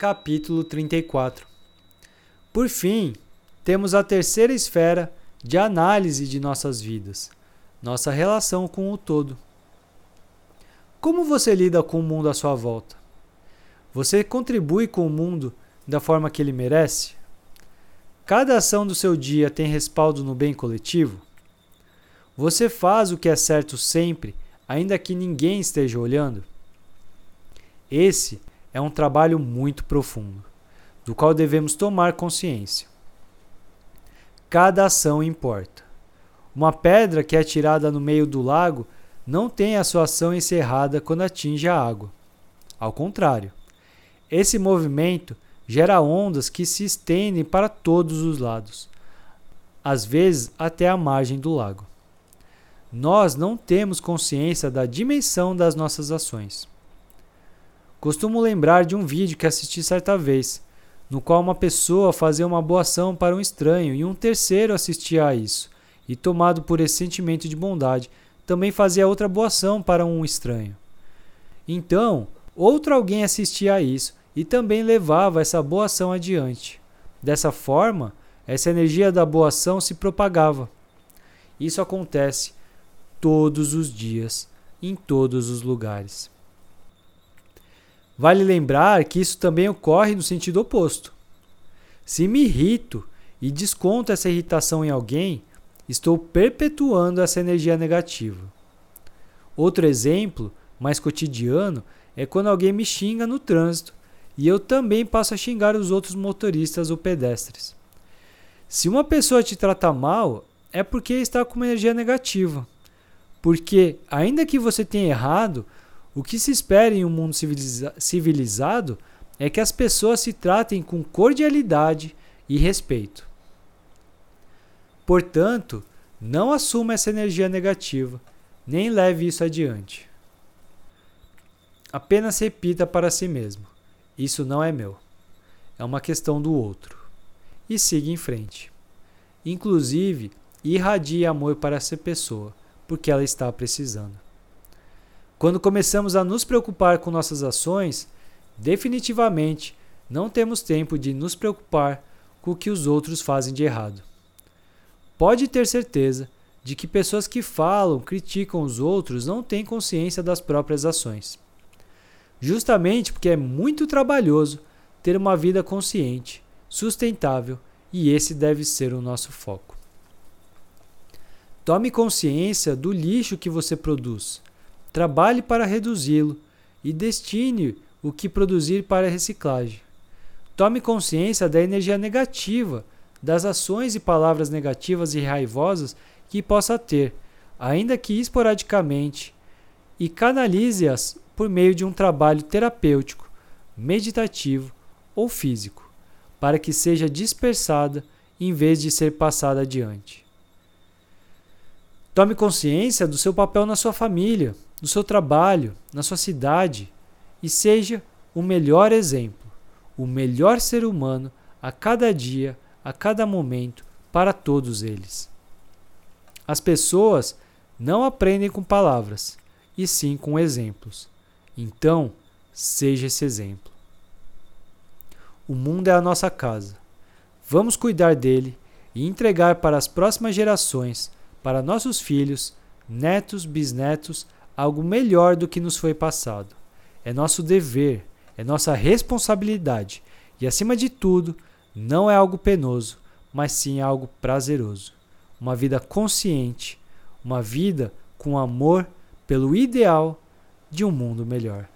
Capítulo 34 Por fim, temos a terceira esfera de análise de nossas vidas, nossa relação com o todo. Como você lida com o mundo à sua volta? Você contribui com o mundo da forma que ele merece? Cada ação do seu dia tem respaldo no bem coletivo? Você faz o que é certo sempre, ainda que ninguém esteja olhando? Esse é um trabalho muito profundo, do qual devemos tomar consciência. Cada ação importa. Uma pedra que é atirada no meio do lago não tem a sua ação encerrada quando atinge a água. Ao contrário, esse movimento gera ondas que se estendem para todos os lados, às vezes até a margem do lago. Nós não temos consciência da dimensão das nossas ações. Costumo lembrar de um vídeo que assisti certa vez, no qual uma pessoa fazia uma boa ação para um estranho e um terceiro assistia a isso, e tomado por esse sentimento de bondade, também fazia outra boa ação para um estranho. Então, outro alguém assistia a isso e também levava essa boa ação adiante. Dessa forma, essa energia da boa ação se propagava. Isso acontece todos os dias, em todos os lugares. Vale lembrar que isso também ocorre no sentido oposto. Se me irrito e desconto essa irritação em alguém, estou perpetuando essa energia negativa. Outro exemplo, mais cotidiano, é quando alguém me xinga no trânsito e eu também passo a xingar os outros motoristas ou pedestres. Se uma pessoa te trata mal, é porque está com uma energia negativa. Porque, ainda que você tenha errado, o que se espera em um mundo civiliza civilizado é que as pessoas se tratem com cordialidade e respeito. Portanto, não assuma essa energia negativa, nem leve isso adiante. Apenas repita para si mesmo: Isso não é meu. É uma questão do outro. E siga em frente. Inclusive, irradie amor para essa pessoa, porque ela está precisando. Quando começamos a nos preocupar com nossas ações, definitivamente não temos tempo de nos preocupar com o que os outros fazem de errado. Pode ter certeza de que pessoas que falam, criticam os outros não têm consciência das próprias ações. Justamente porque é muito trabalhoso ter uma vida consciente, sustentável e esse deve ser o nosso foco. Tome consciência do lixo que você produz. Trabalhe para reduzi-lo e destine o que produzir para a reciclagem. Tome consciência da energia negativa das ações e palavras negativas e raivosas que possa ter, ainda que esporadicamente, e canalize-as por meio de um trabalho terapêutico, meditativo ou físico, para que seja dispersada em vez de ser passada adiante. Tome consciência do seu papel na sua família, no seu trabalho, na sua cidade e seja o melhor exemplo, o melhor ser humano a cada dia a cada momento para todos eles. As pessoas não aprendem com palavras, e sim com exemplos. Então, seja esse exemplo. O mundo é a nossa casa. Vamos cuidar dele e entregar para as próximas gerações, para nossos filhos, netos, bisnetos, algo melhor do que nos foi passado. É nosso dever, é nossa responsabilidade e, acima de tudo, não é algo penoso, mas sim algo prazeroso. Uma vida consciente, uma vida com amor pelo ideal de um mundo melhor.